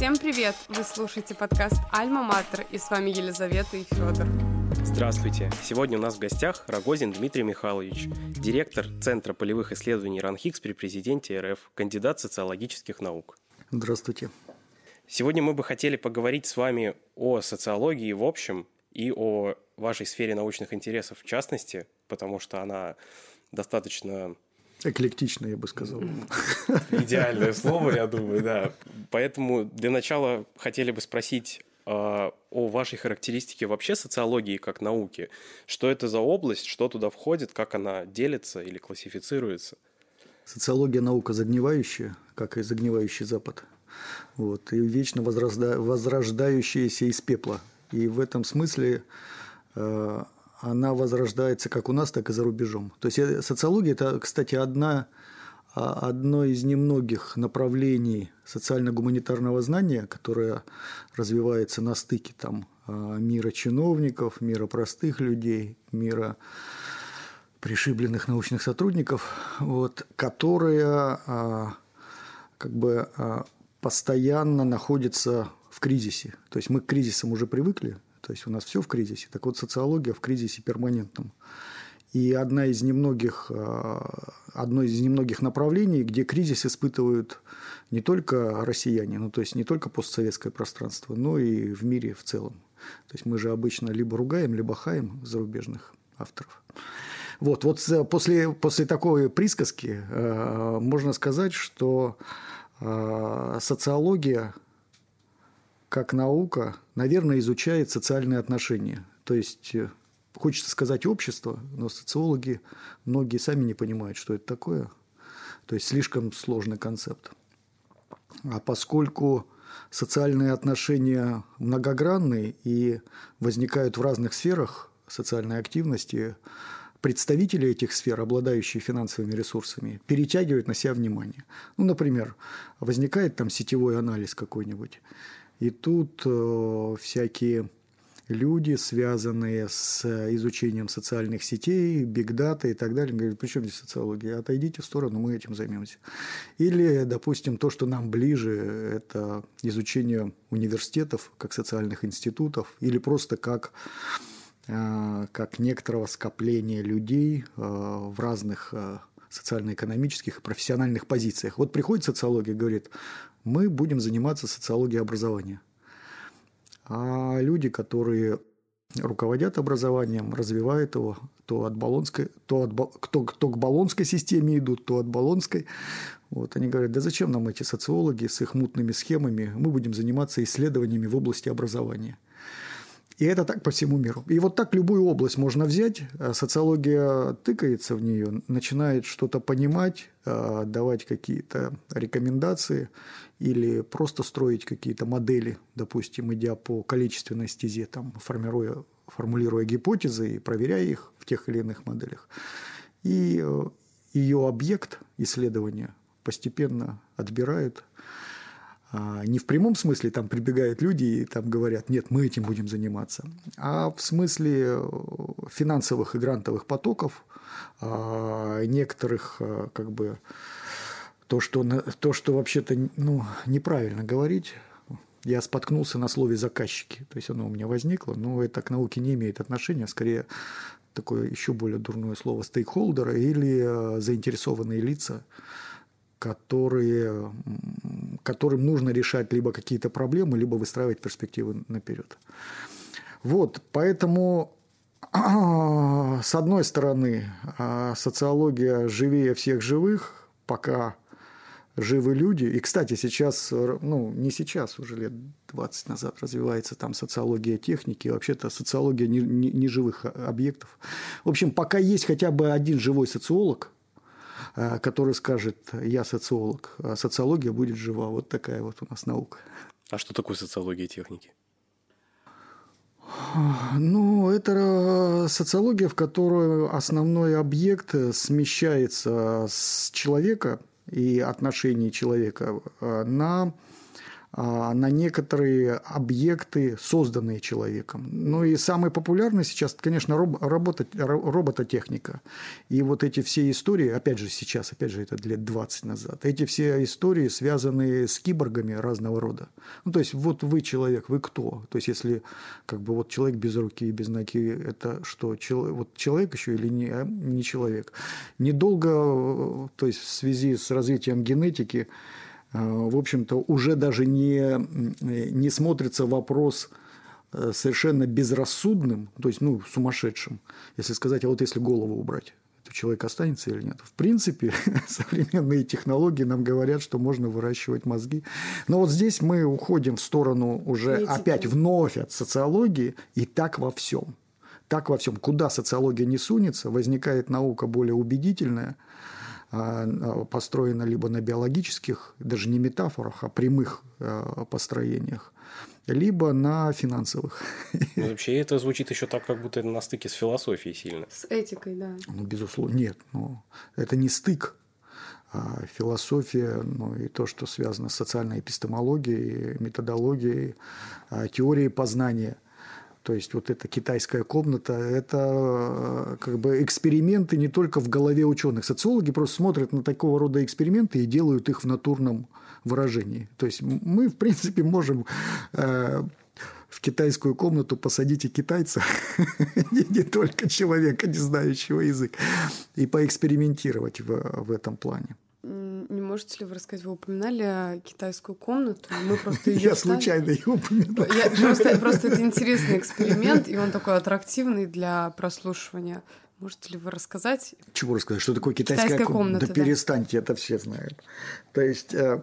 Всем привет! Вы слушаете подкаст «Альма Матер» и с вами Елизавета и Федор. Здравствуйте! Сегодня у нас в гостях Рогозин Дмитрий Михайлович, директор Центра полевых исследований РАНХИКС при президенте РФ, кандидат социологических наук. Здравствуйте. Сегодня мы бы хотели поговорить с вами о социологии в общем и о вашей сфере научных интересов в частности, потому что она достаточно Эклектично, я бы сказал. Идеальное слово, я думаю, да. Поэтому для начала хотели бы спросить э, о вашей характеристике вообще социологии как науки. Что это за область, что туда входит, как она делится или классифицируется? Социология наука загнивающая, как и загнивающий Запад. Вот, и вечно возрожда... возрождающаяся из пепла. И в этом смысле э, она возрождается как у нас, так и за рубежом. То есть э, социология – это, кстати, одна, а, одно из немногих направлений социально-гуманитарного знания, которое развивается на стыке там, а, мира чиновников, мира простых людей, мира пришибленных научных сотрудников, вот, которая а, как бы постоянно находится в кризисе. То есть мы к кризисам уже привыкли, то есть у нас все в кризисе. Так вот, социология в кризисе перманентном. И одна из немногих, а, одно из немногих направлений, где кризис испытывают не только россияне, ну, то есть не только постсоветское пространство, но и в мире в целом. То есть мы же обычно либо ругаем, либо хаем зарубежных авторов. Вот, вот после, после такой присказки э, можно сказать, что э, социология как наука, наверное, изучает социальные отношения. То есть, э, хочется сказать общество, но социологи многие сами не понимают, что это такое. То есть, слишком сложный концепт. А поскольку социальные отношения многогранные и возникают в разных сферах социальной активности, представители этих сфер, обладающие финансовыми ресурсами, перетягивают на себя внимание. Ну, например, возникает там сетевой анализ какой-нибудь, и тут э, всякие люди, связанные с изучением социальных сетей, бигдата и так далее, говорят, при чем здесь социология? Отойдите в сторону, мы этим займемся. Или, допустим, то, что нам ближе, это изучение университетов как социальных институтов, или просто как э, как некоторого скопления людей э, в разных социально-экономических и профессиональных позициях. Вот приходит социология и говорит, мы будем заниматься социологией образования. А люди, которые руководят образованием, развивают его, то от Болонской, то от, кто, кто к Болонской системе идут, то от Болонской. Вот, они говорят, да зачем нам эти социологи с их мутными схемами, мы будем заниматься исследованиями в области образования. И это так по всему миру. И вот так любую область можно взять, а социология тыкается в нее, начинает что-то понимать, а, давать какие-то рекомендации или просто строить какие-то модели, допустим, идя по количественной стезе, там, формируя, формулируя гипотезы и проверяя их в тех или иных моделях. И э, ее объект исследования постепенно отбирают а, не в прямом смысле там прибегают люди и там говорят, нет, мы этим будем заниматься, а в смысле э, финансовых и грантовых потоков, а, некоторых э, как бы то, что, то, что вообще-то ну, неправильно говорить, я споткнулся на слове заказчики. То есть оно у меня возникло, но это к науке не имеет отношения, скорее такое еще более дурное слово стейкхолдеры или э, заинтересованные лица, которые, которым нужно решать либо какие-то проблемы, либо выстраивать перспективы наперед. Вот, поэтому с одной стороны, а, социология живее всех живых, пока живы люди. И, кстати, сейчас, ну, не сейчас, уже лет 20 назад развивается там социология техники, вообще-то социология неживых объектов. В общем, пока есть хотя бы один живой социолог, Э, который скажет, я социолог, а социология будет жива. Вот такая вот у нас наука. А что такое социология техники? Ну, это социология, в которой основной объект смещается с человека и отношений человека э, на на некоторые объекты, созданные человеком. Ну и самый популярный сейчас, конечно, роб, робототехника. И вот эти все истории, опять же сейчас, опять же это лет 20 назад, эти все истории связаны с киборгами разного рода. Ну то есть вот вы человек, вы кто? То есть если как бы вот человек без руки и без ноги, это что? Чел, вот человек еще или не, а, не человек? Недолго, то есть в связи с развитием генетики, Э, в общем-то, уже даже не, не смотрится вопрос э, совершенно безрассудным, то есть, ну, сумасшедшим, если сказать, а вот если голову убрать, то человек останется или нет. В принципе, современные технологии нам говорят, что можно выращивать мозги. Но вот здесь мы уходим в сторону уже Этики. опять вновь от социологии, и так во всем. Так во всем. Куда социология не сунется, возникает наука более убедительная – а, а, построена либо на биологических, даже не метафорах, а прямых а, построениях, либо на финансовых. Ну, вообще это звучит еще так, как будто это на стыке с философией сильно. С этикой, да. Ну, безусловно, нет. Но это не стык. А философия, ну и то, что связано с социальной эпистемологией, методологией, теорией познания – то есть вот эта китайская комната, это э, как бы эксперименты не только в голове ученых. Социологи просто смотрят на такого рода эксперименты и делают их в натурном выражении. То есть мы, в принципе, можем э, в китайскую комнату посадить и китайца, не, только человека, не знающего язык, и поэкспериментировать в этом плане. Не можете ли вы рассказать, вы упоминали китайскую комнату, мы просто ее Я случайно ее упомянула. Я, просто, просто это интересный эксперимент, и он такой аттрактивный для прослушивания. Можете ли вы рассказать? Чего рассказать? Что такое китайская, китайская комната? Да, да перестаньте, это все знают. То есть э,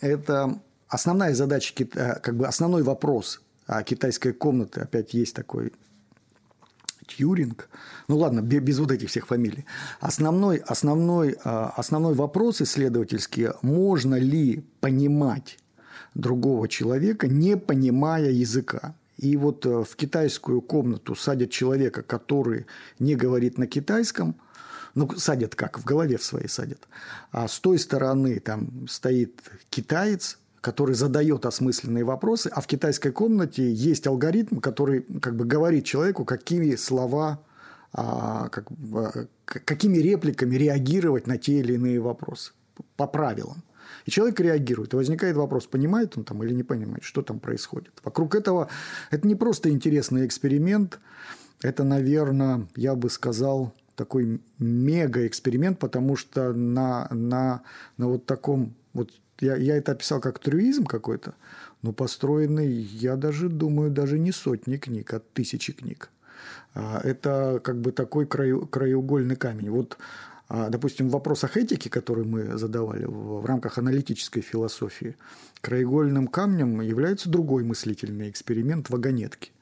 это основная задача, э, как бы основной вопрос китайской комнаты, опять есть такой Тьюринг. Ну ладно, без вот этих всех фамилий. Основной, основной, а, основной вопрос исследовательский, можно ли понимать другого человека, не понимая языка. И вот э, в китайскую комнату садят человека, который не говорит на китайском, ну, садят как, в голове в своей садят. А с той стороны там стоит китаец, который задает осмысленные вопросы, а в китайской комнате есть алгоритм, который как бы говорит человеку, какими слова, а, как, а, какими репликами реагировать на те или иные вопросы по правилам. И человек реагирует. И возникает вопрос, понимает он там или не понимает, что там происходит. Вокруг этого это не просто интересный эксперимент, это, наверное, я бы сказал, такой мега-эксперимент, потому что на, на, на вот таком вот я, я это описал как трюизм какой-то, но построенный, я даже думаю, даже не сотни книг, а тысячи книг. А, это как бы такой краеугольный камень. Вот, а, допустим, в вопросах этики, которые мы задавали в рамках аналитической философии, краеугольным камнем является другой мыслительный эксперимент вагонетки.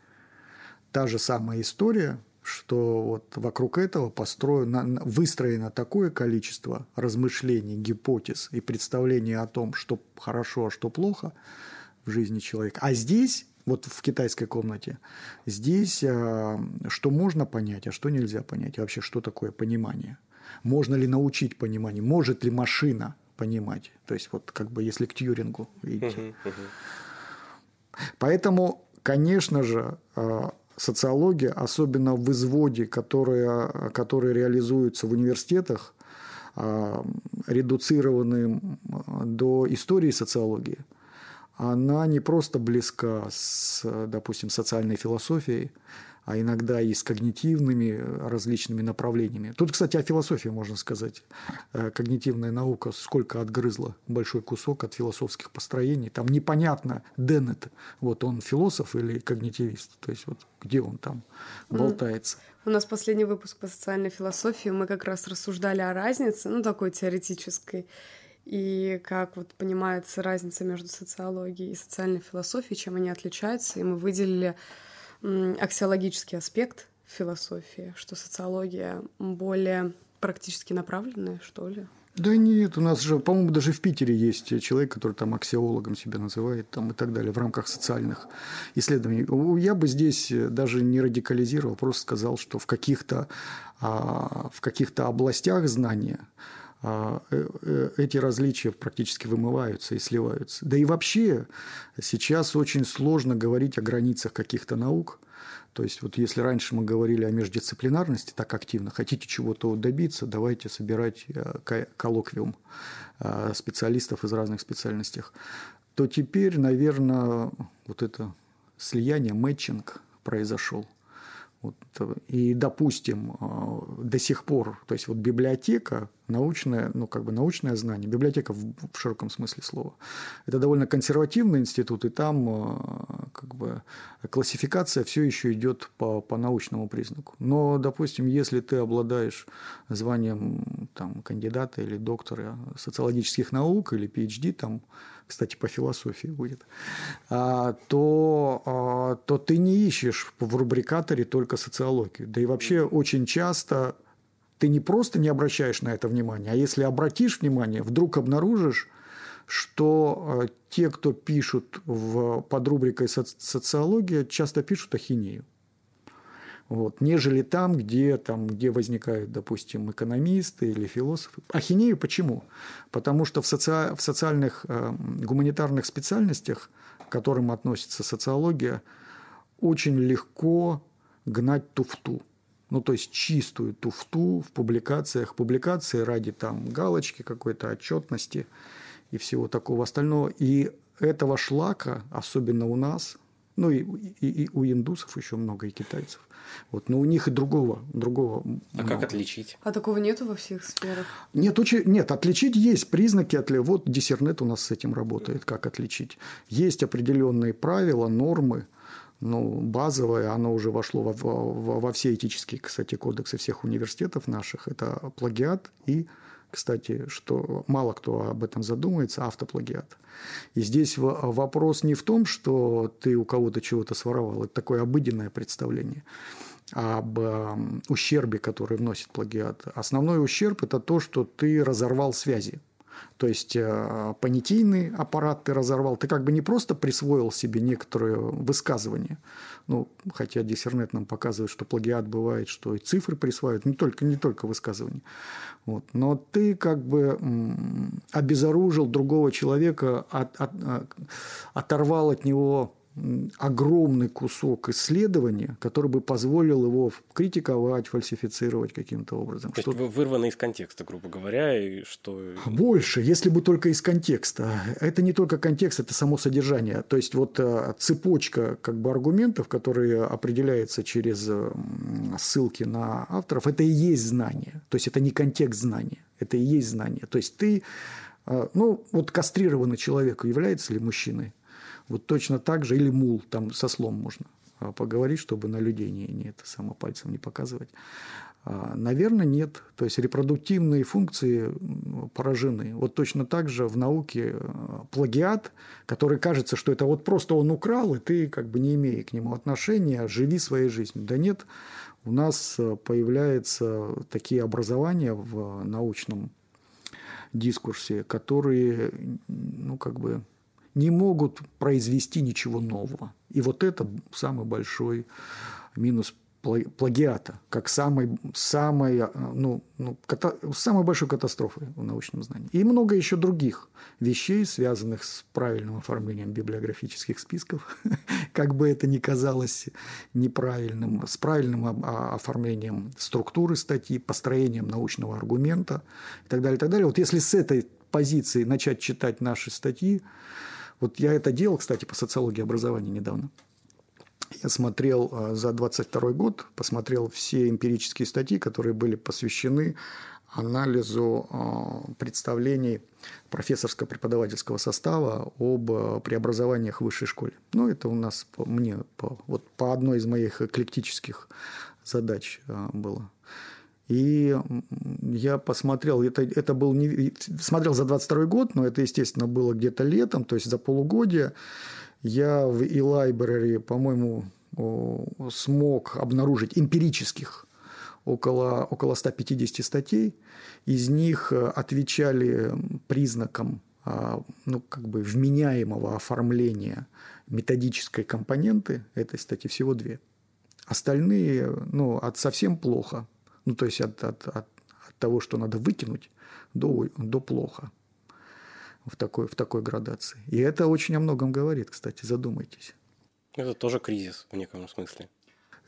Та же самая история, что вот вокруг этого построено, выстроено такое количество размышлений, гипотез и представлений о том, что хорошо, а что плохо в жизни человека. А здесь, вот в китайской комнате, здесь а, что можно понять, а что нельзя понять, и вообще что такое понимание. Можно ли научить пониманию, может ли машина понимать, то есть вот как бы если к Тьюрингу идти. Поэтому, конечно же, а, социология, особенно в изводе, которые, которые реализуются в университетах, а, редуцированным до истории социологии, она не просто близка с, допустим, социальной философией, а иногда и с когнитивными э, различными направлениями. Тут, кстати, о философии можно сказать. Э, когнитивная наука сколько отгрызла большой кусок от философских построений. Там непонятно, Деннет, вот он философ или когнитивист, то есть вот где он там болтается. У нас последний выпуск по социальной философии, мы как раз рассуждали о разнице, ну, такой теоретической, и как вот понимается разница между социологией и социальной философией, чем они отличаются, и мы выделили аксиологический аспект философии, что социология более практически направленная, что ли? Да нет, у нас же, по-моему, даже в Питере есть человек, который там аксиологом себя называет там, и так далее в рамках социальных исследований. Я бы здесь даже не радикализировал, просто сказал, что в каких-то, а, в каких-то областях знания э, э, эти различия практически вымываются и сливаются. Да и вообще сейчас очень сложно говорить о границах каких-то наук. То есть вот если раньше мы говорили о междисциплинарности так активно, хотите чего-то добиться, давайте собирать э, коллоквиум специалистов из разных специальностей, то теперь, наверное, вот это слияние, мэтчинг произошел. Вот, и, допустим, до сих пор, то есть вот библиотека научное, ну, как бы научное знание, библиотека в, в широком смысле слова. Это довольно консервативный институт, и там э, как бы классификация все еще идет по, по научному признаку. Но, допустим, если ты обладаешь званием там, кандидата или доктора социологических наук или PhD, там, кстати, по философии будет, а, то, а, то ты не ищешь в рубрикаторе только социологию. Да и вообще очень часто ты не просто не обращаешь на это внимание, а если обратишь внимание, вдруг обнаружишь, что э, те, кто пишут в, под рубрикой социология, часто пишут ахинею. Вот, нежели там, где, там, где возникают, допустим, экономисты или философы. Ахинею почему? Потому что в, соци... в социальных э, гуманитарных специальностях, к которым относится социология, очень легко гнать туфту ну, то есть чистую туфту в публикациях, публикации ради там галочки какой-то, отчетности и всего такого остального. И этого шлака, особенно у нас, ну и, и, и у индусов еще много, и китайцев. Вот, но у них и другого, другого. А много. как отличить? А такого нету во всех сферах? Нет, очень, нет, отличить есть признаки. Отли... Вот диссернет у нас с этим работает, как отличить. Есть определенные правила, нормы, ну, базовое, оно уже вошло во, во, во все этические, кстати, кодексы всех университетов наших. Это плагиат и, кстати, что мало кто об этом задумается, автоплагиат. И здесь вопрос не в том, что ты у кого-то чего-то своровал, это такое обыденное представление об ущербе, который вносит плагиат. Основной ущерб – это то, что ты разорвал связи то есть э, понятийный аппарат ты разорвал. Ты как бы не просто присвоил себе некоторые высказывания. Ну, хотя диссернет нам показывает, что плагиат бывает, что и цифры присваивают, не только, не только высказывания. Вот. Но ты как бы обезоружил другого человека, от, от, э, оторвал от него огромный кусок исследования, который бы позволил его критиковать, фальсифицировать каким-то образом. То что... есть вырвано из контекста, грубо говоря, и что... Больше, если бы только из контекста. Это не только контекст, это само содержание. То есть вот э, цепочка как бы аргументов, которые определяются через ссылки на авторов, это и есть знание. То есть это не контекст знания, это и есть знание. То есть ты, э, ну вот кастрированный человек является ли мужчиной? Вот точно так же, или мул, там со слом можно а, поговорить, чтобы на людей не, не это само пальцем не показывать. А, наверное, нет. То есть репродуктивные функции поражены. Вот точно так же в науке а, плагиат, который кажется, что это вот просто он украл, и ты как бы не имея к нему отношения, живи своей жизнью. Да нет, у нас появляются такие образования в научном дискурсе, которые, ну, как бы не могут произвести ничего нового. И вот это самый большой минус плагиата, как самой, самой, э, ну, ну, ката, самой большой катастрофы в научном знании. И много еще других вещей, связанных с правильным оформлением библиографических списков, как бы это ни казалось неправильным, с правильным оформлением структуры статьи, построением научного аргумента и так далее, и так далее. Вот если с этой позиции начать читать наши статьи, вот я это делал, кстати, по социологии образования недавно. Я смотрел а, за 22 год, посмотрел все эмпирические статьи, которые были посвящены анализу а, представлений профессорско-преподавательского состава об а, преобразованиях в высшей школе. Ну, это у нас по, мне по, вот по одной из моих эклектических задач было. И я посмотрел, это, это был не, смотрел за 22 год, но это, естественно, было где-то летом, то есть за полугодие. Я в e-library, по-моему, смог обнаружить эмпирических около, около 150 статей. Из них э, отвечали признакам а, ну, как бы вменяемого оформления методической компоненты этой статьи всего две. Остальные, ну, от совсем плохо ну, то есть от, от, от, от того, что надо выкинуть, до, до плохо в такой, в такой градации. И это очень о многом говорит, кстати, задумайтесь. Это тоже кризис в неком смысле.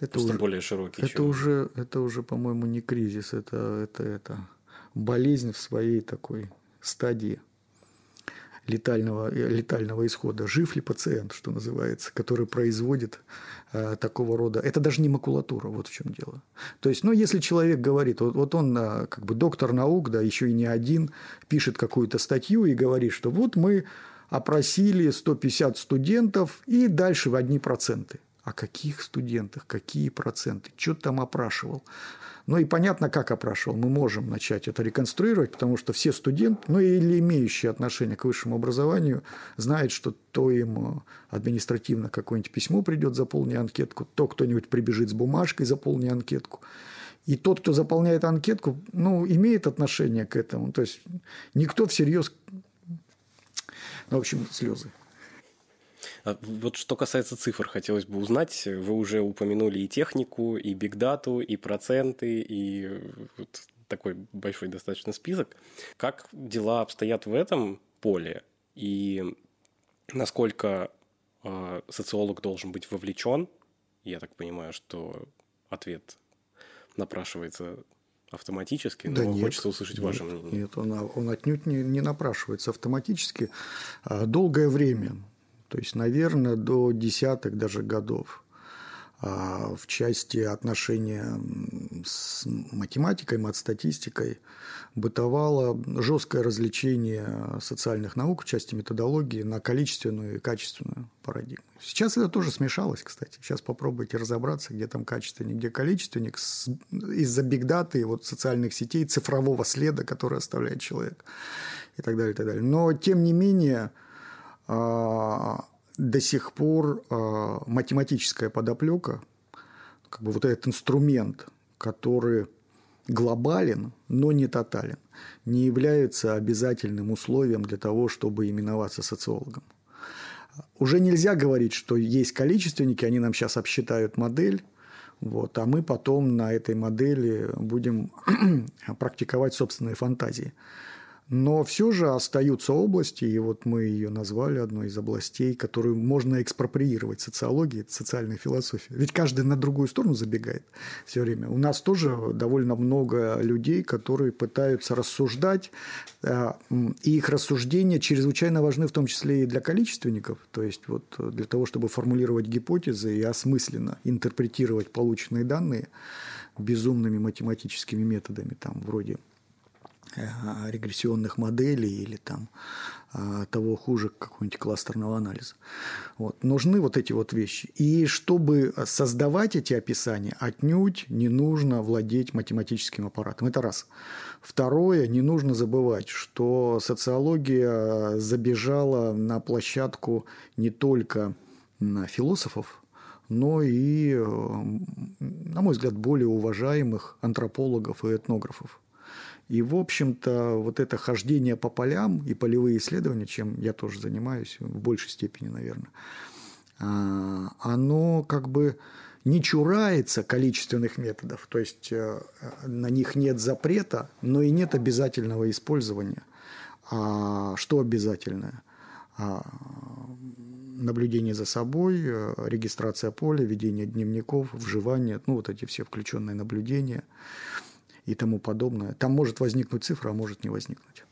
Это Просто уже, более широкий. Это чем... уже, это уже, по-моему, не кризис, это, это, это болезнь в своей такой стадии летального, летального исхода. Жив ли пациент, что называется, который производит э, такого рода... Это даже не макулатура, вот в чем дело. То есть, ну, если человек говорит, вот, вот он э, как бы доктор наук, да, еще и не один, пишет какую-то статью и говорит, что вот мы опросили 150 студентов и дальше в одни проценты. О каких студентах, какие проценты, что там опрашивал? Ну и понятно, как опрашивал. Мы можем начать это реконструировать, потому что все студенты, ну или имеющие отношение к высшему образованию, знают, что то им э, административно какое-нибудь письмо придет, заполни анкетку, то кто-нибудь прибежит с бумажкой, заполни анкетку. И тот, кто заполняет анкетку, ну, имеет отношение к этому. То есть никто всерьез... Ну, в общем, слезы. А вот что касается цифр, хотелось бы узнать. Вы уже упомянули и технику, и бигдату, и проценты, и вот такой большой достаточно список. Как дела обстоят в этом поле? И насколько э, социолог должен быть вовлечен? Я так понимаю, что ответ напрашивается автоматически, да но нет, хочется услышать нет, ваше мнение. Нет, он, он отнюдь не, не напрашивается автоматически. А долгое время то есть, наверное, до десятых даже годов а в части отношения с математикой, матстатистикой бытовало жесткое развлечение социальных наук в части методологии на количественную и качественную парадигму. Сейчас это тоже смешалось, кстати. Сейчас попробуйте разобраться, где там качественник, где количественник из-за бигдаты, вот социальных сетей, цифрового следа, который оставляет человек и так далее, и так далее. Но, тем не менее, до сих пор а, математическая подоплека, как бы вот этот инструмент, который глобален, но не тотален, не является обязательным условием для того, чтобы именоваться социологом. Уже нельзя говорить, что есть количественники, они нам сейчас обсчитают модель, вот, а мы потом на этой модели будем практиковать собственные фантазии. Но все же остаются области, и вот мы ее назвали одной из областей, которую можно экспроприировать социологии, социальной философии. Ведь каждый на другую сторону забегает все время. У нас тоже довольно много людей, которые пытаются рассуждать, э, и их рассуждения чрезвычайно важны в том числе и для количественников, то есть вот для того, чтобы формулировать гипотезы и осмысленно интерпретировать полученные данные безумными математическими методами, там, вроде Э, регрессионных моделей или там э, того хуже какого-нибудь кластерного анализа. Вот. Нужны вот эти вот вещи. И чтобы создавать эти описания, отнюдь не нужно владеть математическим аппаратом. Это раз. Второе, не нужно забывать, что социология забежала на площадку не только на философов, но и, э, на мой взгляд, более уважаемых антропологов и этнографов. И, в общем-то, вот это хождение по полям и полевые исследования, чем я тоже занимаюсь в большей степени, наверное, а, оно как бы не чурается количественных методов, то есть э, на них нет запрета, но и нет обязательного использования. А что обязательное? А, наблюдение за собой, э, регистрация поля, ведение дневников, вживание, ну вот эти все включенные наблюдения – и тому подобное. Там может возникнуть цифра, а может не возникнуть.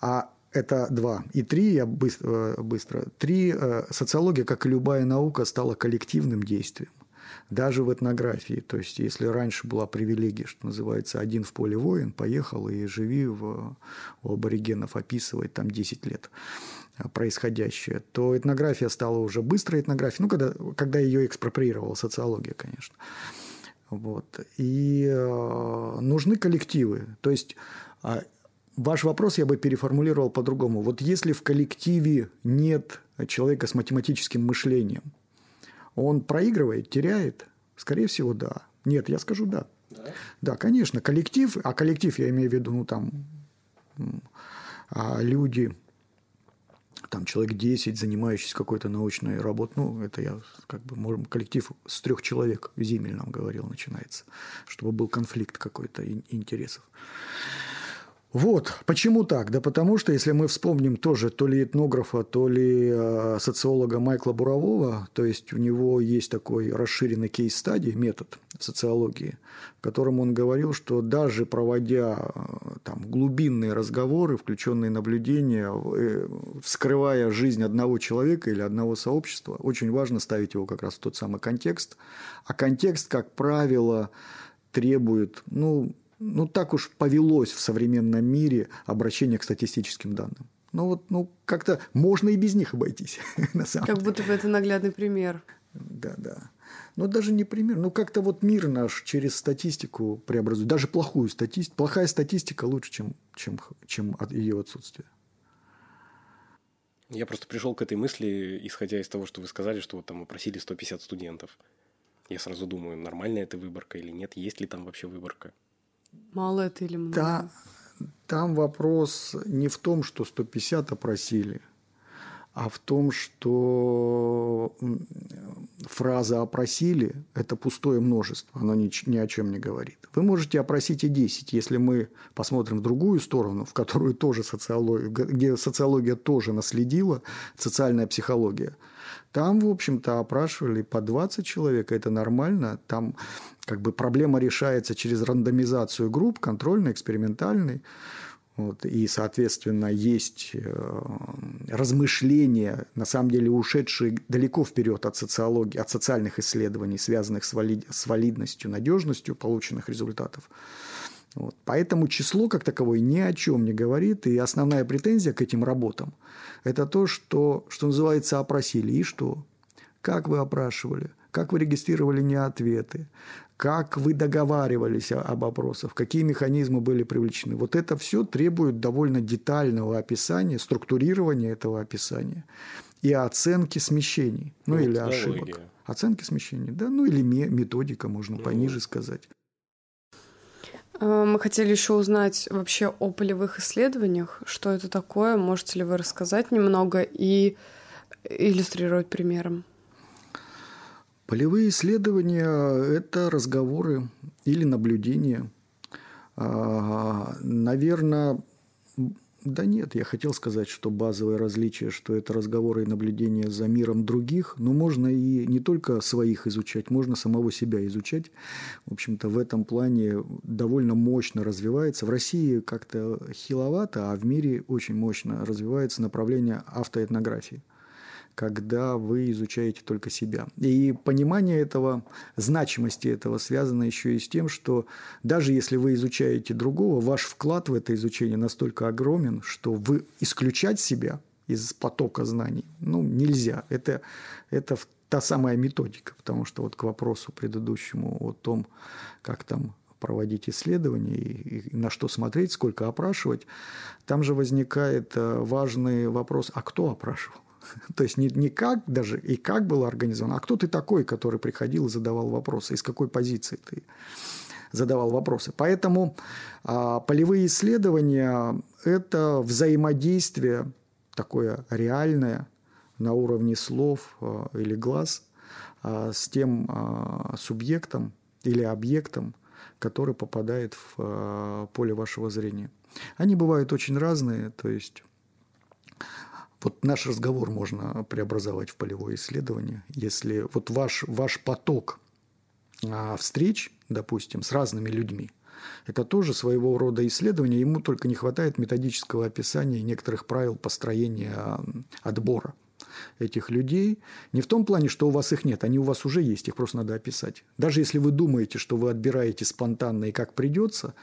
А это два. И три, я быстро, э, быстро. Три, э, социология, как и любая наука, стала коллективным действием. Даже в этнографии. То есть, если раньше была привилегия, что называется, один в поле воин, поехал и живи в, у аборигенов, описывать там 10 лет происходящее, то этнография стала уже быстрой этнографией, ну, когда, когда ее экспроприировала социология, конечно. Вот. И э, нужны коллективы. То есть э, ваш вопрос я бы переформулировал по-другому. Вот если в коллективе нет человека с математическим мышлением, он проигрывает, теряет? Скорее всего, да. Нет, я скажу да. Да, да конечно, коллектив, а коллектив я имею в виду, ну там а люди, там человек 10, занимающихся какой-то научной работой. Ну, это я как бы, можем, коллектив с трех человек, Зимель нам говорил, начинается, чтобы был конфликт какой-то интересов. Вот. Почему так? Да потому что, если мы вспомним тоже то ли этнографа, то ли э, социолога Майкла Бурового, то есть у него есть такой расширенный кейс-стадий, метод социологии, в котором он говорил, что даже проводя э, там, глубинные разговоры, включенные наблюдения, э, вскрывая жизнь одного человека или одного сообщества, очень важно ставить его как раз в тот самый контекст. А контекст, как правило, требует, ну, ну, так уж повелось в современном мире обращение к статистическим данным. Ну, вот, ну, как-то можно и без них обойтись, на самом Как будто бы это наглядный пример. Да, да. Но даже не пример. Ну, как-то вот мир наш через статистику преобразует. Даже плохую статистику. Плохая статистика лучше, чем, чем, чем от ее отсутствие. Я просто пришел к этой мысли, исходя из того, что вы сказали, что вот там опросили 150 студентов. Я сразу думаю, нормальная это выборка или нет, есть ли там вообще выборка. Мало это или много? Да, там вопрос не в том, что 150 опросили, а в том, что фраза «опросили» – это пустое множество, оно ни, ни о чем не говорит. Вы можете опросить и 10, если мы посмотрим в другую сторону, в которую тоже социология, где социология тоже наследила, социальная психология. Там, в общем-то, опрашивали по 20 человек, это нормально. Там как бы проблема решается через рандомизацию групп, контрольной, экспериментальной. Вот, и, соответственно, есть э, размышления, на самом деле ушедшие далеко вперед от социологии, от социальных исследований, связанных с, валид, с валидностью, надежностью полученных результатов. Вот. Поэтому число как таковое ни о чем не говорит. И основная претензия к этим работам – это то, что, что называется, опросили. И что? Как вы опрашивали? Как вы регистрировали неответы? Как вы договаривались об опросах, какие механизмы были привлечены. Вот это все требует довольно детального описания, структурирования этого описания и оценки смещений, ну, ну или ошибок. Оценки смещений, да, ну или методика, можно ну. пониже сказать. А, мы хотели еще узнать вообще о полевых исследованиях, что это такое, можете ли вы рассказать немного и иллюстрировать примером? Полевые исследования – это разговоры или наблюдения. А, Наверное, да нет, я хотел сказать, что базовое различие, что это разговоры и наблюдения за миром других, но можно и не только своих изучать, можно самого себя изучать. В общем-то, в этом плане довольно мощно развивается. В России как-то хиловато, а в мире очень мощно развивается направление автоэтнографии – когда вы изучаете только себя. И понимание этого, значимости этого связано еще и с тем, что даже если вы изучаете другого, ваш вклад в это изучение настолько огромен, что вы исключать себя из потока знаний ну, нельзя. Это, это та самая методика, потому что вот к вопросу предыдущему о том, как там проводить исследования и, и на что смотреть, сколько опрашивать, там же возникает э, важный вопрос, а кто опрашивал? То есть не, не как даже и как было организовано, а кто ты такой, который приходил и задавал вопросы, из какой позиции ты задавал вопросы. Поэтому а, полевые исследования – это взаимодействие такое реальное на уровне слов а, или глаз а, с тем а, субъектом или объектом, который попадает в а, поле вашего зрения. Они бывают очень разные, то есть вот наш разговор можно преобразовать в полевое исследование, если вот ваш, ваш поток а, встреч, допустим, с разными людьми, это тоже своего рода исследование, ему только не хватает методического описания некоторых правил построения отбора этих людей. Не в том плане, что у вас их нет, они у вас уже есть, их просто надо описать. Даже если вы думаете, что вы отбираете спонтанно и как придется,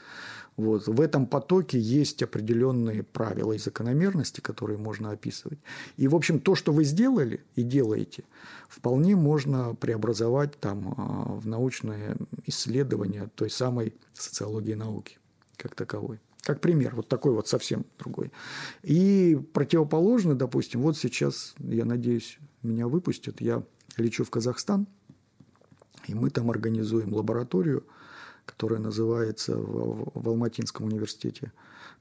вот. В этом потоке есть определенные правила и закономерности, которые можно описывать. И, в общем, то, что вы сделали и делаете, вполне можно преобразовать там, а, в научное исследование той самой социологии науки как таковой. Как пример, вот такой вот совсем другой. И противоположно, допустим, вот сейчас, я надеюсь, меня выпустят, я лечу в Казахстан, и мы там организуем лабораторию – которая называется в, в Алматинском университете,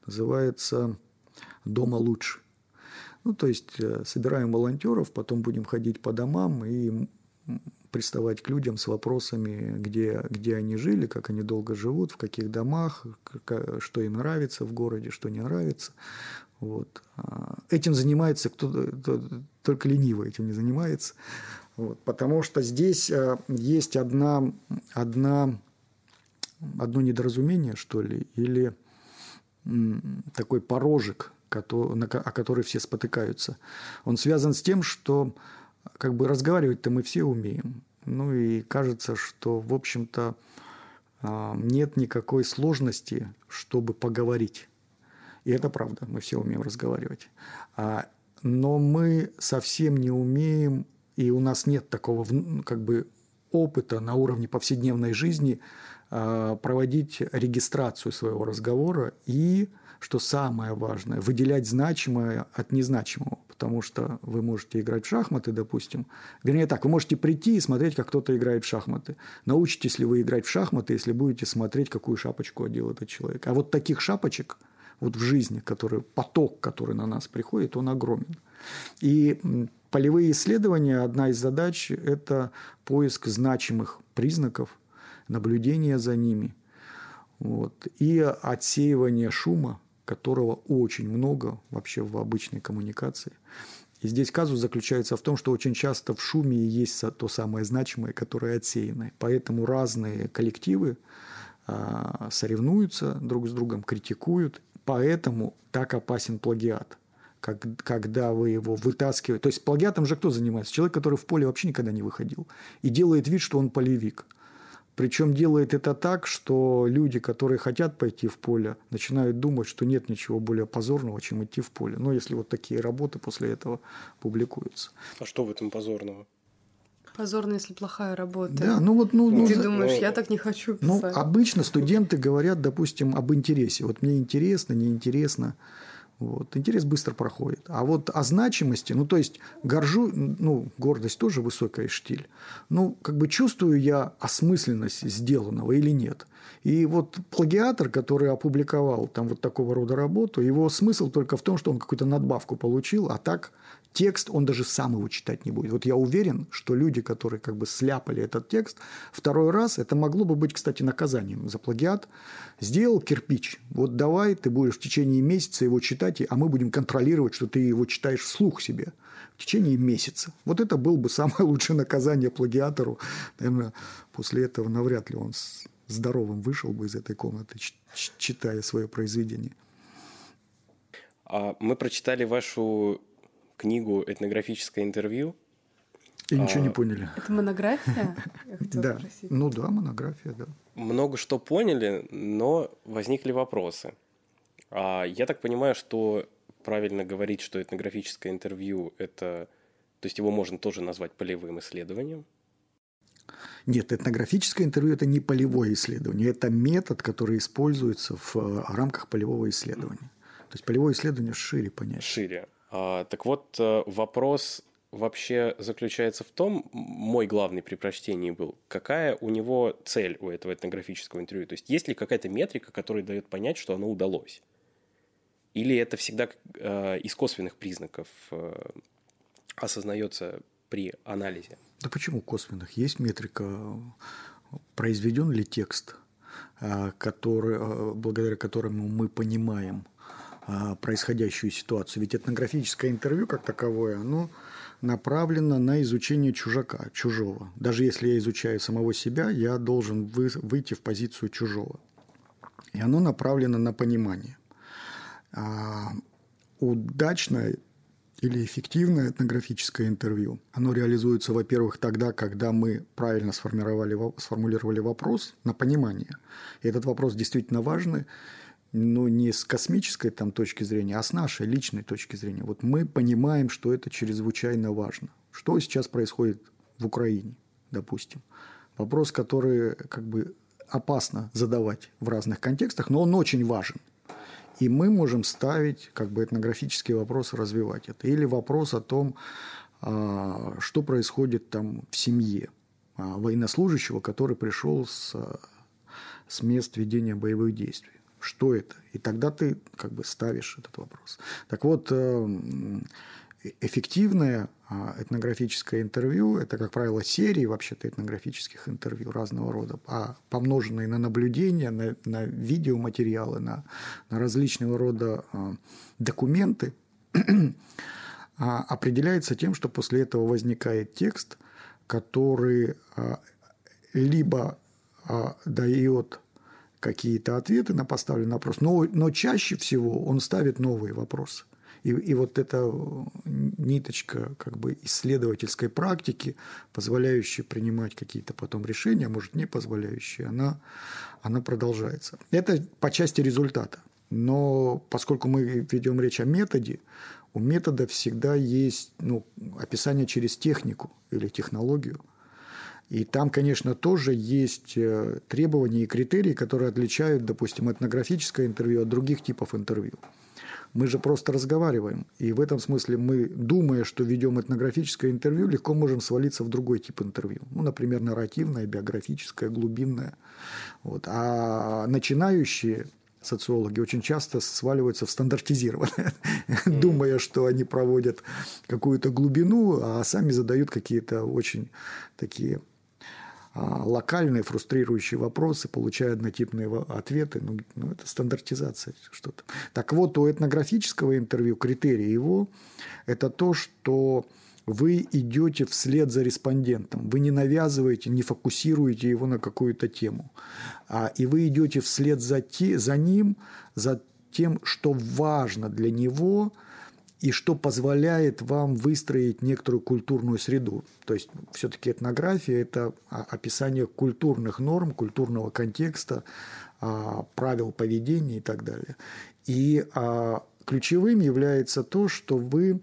называется «Дома лучше». Ну, то есть э, собираем волонтеров, потом будем ходить по домам и приставать к людям с вопросами, где, где они жили, как они долго живут, в каких домах, что им нравится в городе, что не нравится. Вот. А, этим занимается кто только ленивый этим не занимается. Вот. Потому что здесь э, есть одна, одна, одно недоразумение, что ли, или такой порожек, о который все спотыкаются. Он связан с тем, что как бы разговаривать-то мы все умеем. Ну и кажется, что, в общем-то, а, нет никакой сложности, чтобы поговорить. И это правда, мы все умеем разговаривать. А, но мы совсем не умеем, и у нас нет такого как бы опыта на уровне повседневной жизни проводить регистрацию своего разговора и, что самое важное, выделять значимое от незначимого потому что вы можете играть в шахматы, допустим. Вернее так, вы можете прийти и смотреть, как кто-то играет в шахматы. Научитесь ли вы играть в шахматы, если будете смотреть, какую шапочку одел этот человек. А вот таких шапочек вот в жизни, который, поток, который на нас приходит, он огромен. И полевые исследования, одна из задач – это поиск значимых признаков, наблюдение за ними вот, и отсеивание шума, которого очень много вообще в обычной коммуникации. И здесь казус заключается в том, что очень часто в шуме есть то самое значимое, которое отсеяно. Поэтому разные коллективы а, соревнуются друг с другом, критикуют. Поэтому так опасен плагиат как, когда вы его вытаскиваете. То есть плагиатом же кто занимается? Человек, который в поле вообще никогда не выходил и делает вид, что он полевик. Причем делает это так, что люди, которые хотят пойти в поле, начинают думать, что нет ничего более позорного, чем идти в поле. Но если вот такие работы после этого публикуются. А что в этом позорного? Позорно, если плохая работа. Да, ну вот, ну, ну ты ну, думаешь, я так не хочу ну, писать. Ну, обычно студенты говорят, допустим, об интересе. Вот мне интересно, неинтересно. Вот. Интерес быстро проходит. А вот о значимости, ну, то есть, горжу, ну, гордость тоже высокая штиль. Ну, как бы чувствую я осмысленность сделанного или нет. И вот плагиатор, который опубликовал там вот такого рода работу, его смысл только в том, что он какую-то надбавку получил, а так текст, он даже сам его читать не будет. Вот я уверен, что люди, которые как бы сляпали этот текст, второй раз, это могло бы быть, кстати, наказанием за плагиат, сделал кирпич, вот давай ты будешь в течение месяца его читать, а мы будем контролировать, что ты его читаешь вслух себе в течение месяца. Вот это было бы самое лучшее наказание плагиатору. Наверное, после этого навряд ли он здоровым вышел бы из этой комнаты, читая свое произведение. А мы прочитали вашу книгу «Этнографическое интервью». И ничего а... не поняли. Это монография? Да. Ну да, монография, да. Много что поняли, но возникли вопросы. А я так понимаю, что правильно говорить, что этнографическое интервью – это... То есть его можно тоже назвать полевым исследованием? Нет, этнографическое интервью – это не полевое исследование, это метод, который используется в э, рамках полевого исследования. То есть полевое исследование шире понятие. Шире. А, так вот, э, вопрос вообще заключается в том, мой главный при прочтении был, какая у него цель у этого этнографического интервью. То есть есть ли какая-то метрика, которая дает понять, что оно удалось? Или это всегда э, из косвенных признаков э, осознается при анализе? Да почему косвенных? Есть метрика, произведен ли текст, который, благодаря которому мы понимаем происходящую ситуацию. Ведь этнографическое интервью как таковое, оно направлено на изучение чужака, чужого. Даже если я изучаю самого себя, я должен вы, выйти в позицию чужого. И оно направлено на понимание. А, удачное или эффективное этнографическое интервью, оно реализуется, во-первых, тогда, когда мы правильно сформировали, сформулировали вопрос на понимание. И этот вопрос действительно важный, но не с космической там точки зрения, а с нашей личной точки зрения. Вот мы понимаем, что это чрезвычайно важно. Что сейчас происходит в Украине, допустим? Вопрос, который как бы опасно задавать в разных контекстах, но он очень важен. И мы можем ставить как бы этнографические вопросы, развивать это. Или вопрос о том, а, что происходит там в семье а, военнослужащего, который пришел с, с мест ведения боевых действий что это. И тогда ты как бы ставишь этот вопрос. Так вот, эм, эффективное а, этнографическое интервью – это, как правило, серии вообще-то этнографических интервью разного рода, а помноженные на наблюдения, на, на видеоматериалы, на, на различного рода а, документы, а, определяется тем, что после этого возникает текст, который либо дает какие-то ответы на поставленный вопрос, но, но чаще всего он ставит новые вопросы. И, и вот эта ниточка как бы исследовательской практики, позволяющая принимать какие-то потом решения, а может не позволяющая, она, она продолжается. Это по части результата. Но поскольку мы ведем речь о методе, у метода всегда есть ну, описание через технику или технологию. И там, конечно, тоже есть э, требования и критерии, которые отличают, допустим, этнографическое интервью от других типов интервью. Мы же просто разговариваем. И в этом смысле мы, думая, что ведем этнографическое интервью, легко можем свалиться в другой тип интервью. Ну, например, нарративное, биографическое, глубинное. Вот. А начинающие социологи очень часто сваливаются в стандартизированное, думая, что они проводят какую-то глубину, а сами задают какие-то очень такие локальные фрустрирующие вопросы, получая однотипные ответы. Ну, ну, это стандартизация что-то. Так вот, у этнографического интервью критерий его – это то, что вы идете вслед за респондентом. Вы не навязываете, не фокусируете его на какую-то тему. А, и вы идете вслед за, те, за ним, за тем, что важно для него – и что позволяет вам выстроить некоторую культурную среду. То есть все-таки этнография – это описание культурных норм, культурного контекста, а, правил поведения и так далее. И а, ключевым является то, что вы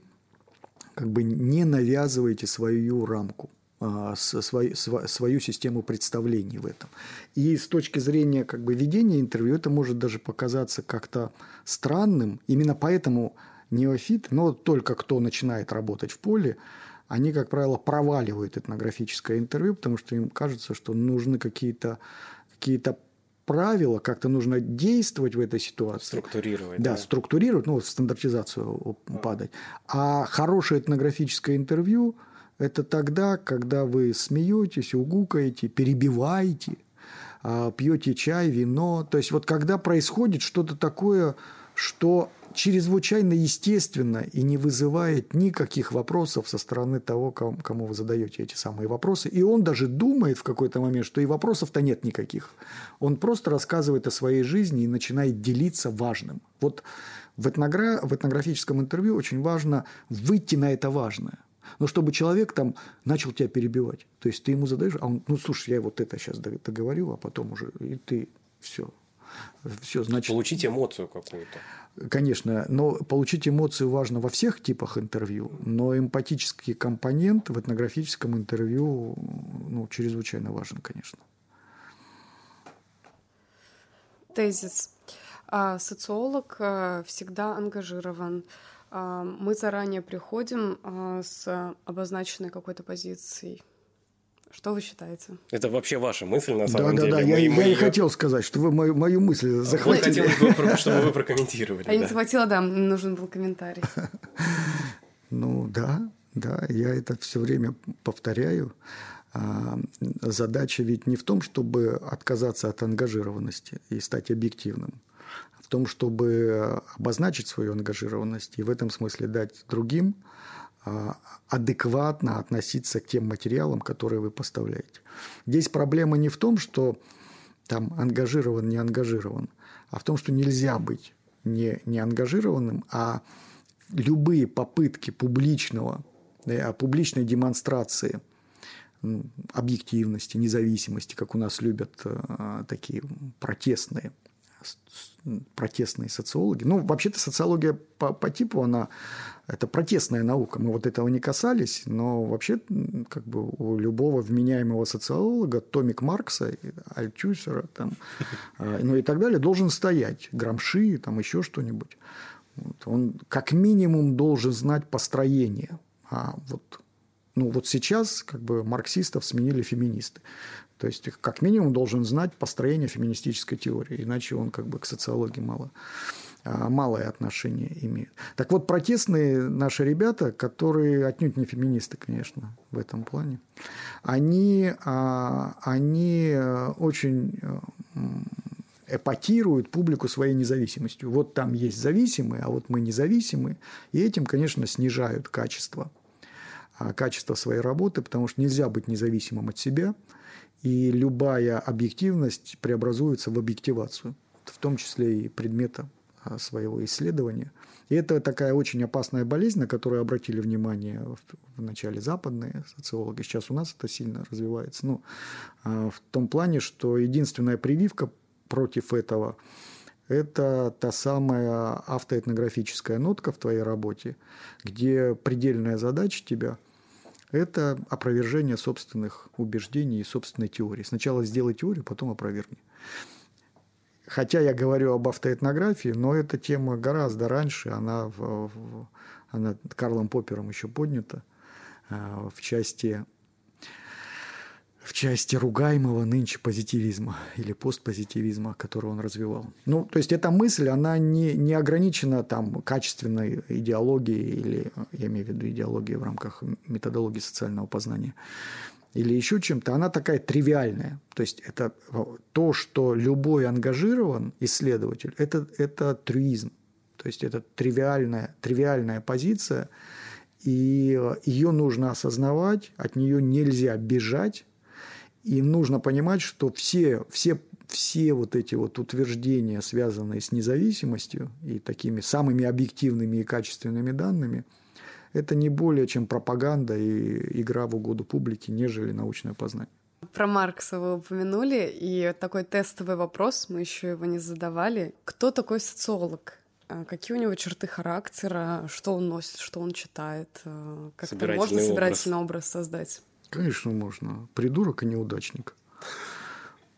как бы не навязываете свою рамку а, свою, свою систему представлений в этом. И с точки зрения как бы ведения интервью это может даже показаться как-то странным. Именно поэтому неофит, но только кто начинает работать в поле, они, как правило, проваливают этнографическое интервью, потому что им кажется, что нужны какие-то какие правила, как-то нужно действовать в этой ситуации. Структурировать. Да, да. структурировать, ну, стандартизацию а. падать. А хорошее этнографическое интервью – это тогда, когда вы смеетесь, угукаете, перебиваете, а, пьете чай, вино. То есть вот когда происходит что-то такое, что чрезвычайно естественно и не вызывает никаких вопросов со стороны того, кому вы задаете эти самые вопросы. И он даже думает в какой-то момент, что и вопросов-то нет никаких. Он просто рассказывает о своей жизни и начинает делиться важным. Вот в, этногра... в этнографическом интервью очень важно выйти на это важное. Но чтобы человек там начал тебя перебивать. То есть ты ему задаешь, а он, ну слушай, я вот это сейчас договорю, а потом уже и ты все. Все, значит... Получить эмоцию какую-то. Конечно, но получить эмоцию важно во всех типах интервью, но эмпатический компонент в этнографическом интервью ну, чрезвычайно важен, конечно. Тезис. А, социолог а, всегда ангажирован. А, мы заранее приходим с обозначенной какой-то позицией. Что вы считаете? Это вообще ваша мысль, на самом да, деле. Да, да, я, мы я и хотел сказать, что вы мою, мою мысль захватили. Вот хотелось бы, чтобы вы прокомментировали. А не захватила, да, мне нужен был комментарий. Ну, да, да, я это все время повторяю. А, задача ведь не в том, чтобы отказаться от ангажированности и стать объективным, а в том, чтобы обозначить свою ангажированность и в этом смысле дать другим а, адекватно относиться к тем материалам, которые вы поставляете. Здесь проблема не в том, что там ангажирован, не ангажирован, а в том, что нельзя быть не, не ангажированным, а любые попытки публичного, да, публичной демонстрации объективности, независимости, как у нас любят э, такие протестные протестные социологи. Ну, вообще-то социология по, по типу, она это протестная наука. Мы вот этого не касались, но вообще как бы у любого вменяемого социолога, Томик Маркса, Альтюсера, там, а, ну и так далее, должен стоять. Грамши, там еще что-нибудь. Вот. Он как минимум должен знать построение. А вот, ну вот сейчас как бы марксистов сменили феминисты То есть, как минимум, должен знать построение феминистической теории, иначе он как бы к социологии мало, а, малое отношение имеет. Так вот, протестные наши ребята, которые отнюдь не феминисты, конечно, в этом плане, они, а, они очень эпатируют публику своей независимостью. Вот там есть зависимые, а вот мы независимые. И этим, конечно, снижают качество, а, качество своей работы, потому что нельзя быть независимым от себя, и любая объективность преобразуется в объективацию, в том числе и предмета а, своего исследования. И это такая очень опасная болезнь, на которую обратили внимание в начале западные социологи. Сейчас у нас это сильно развивается. Ну, а, в том плане, что единственная прививка против этого, это та самая автоэтнографическая нотка в твоей работе, где предельная задача тебя – это опровержение собственных убеждений и собственной теории. Сначала сделай теорию, потом опровергни. Хотя я говорю об автоэтнографии, но эта тема гораздо раньше, она, в, она Карлом Поппером еще поднята а, в части в части ругаемого нынче позитивизма или постпозитивизма, который он развивал. Ну, то есть эта мысль, она не, не ограничена там качественной идеологией или, я имею в виду идеологией в рамках методологии социального познания, или еще чем-то, она такая тривиальная. То есть это то, что любой ангажирован исследователь, это, это трюизм. То есть это тривиальная, тривиальная позиция, и ее нужно осознавать, от нее нельзя бежать, и нужно понимать, что все, все, все вот эти вот утверждения, связанные с независимостью и такими самыми объективными и качественными данными, это не более чем пропаганда и игра в угоду публике, нежели научное познание. Про Маркса вы упомянули, и такой тестовый вопрос, мы еще его не задавали. Кто такой социолог? А какие у него черты характера, что он носит, что он читает, а, как-то можно собирательный образ. образ создать? Конечно, можно. Придурок и неудачник.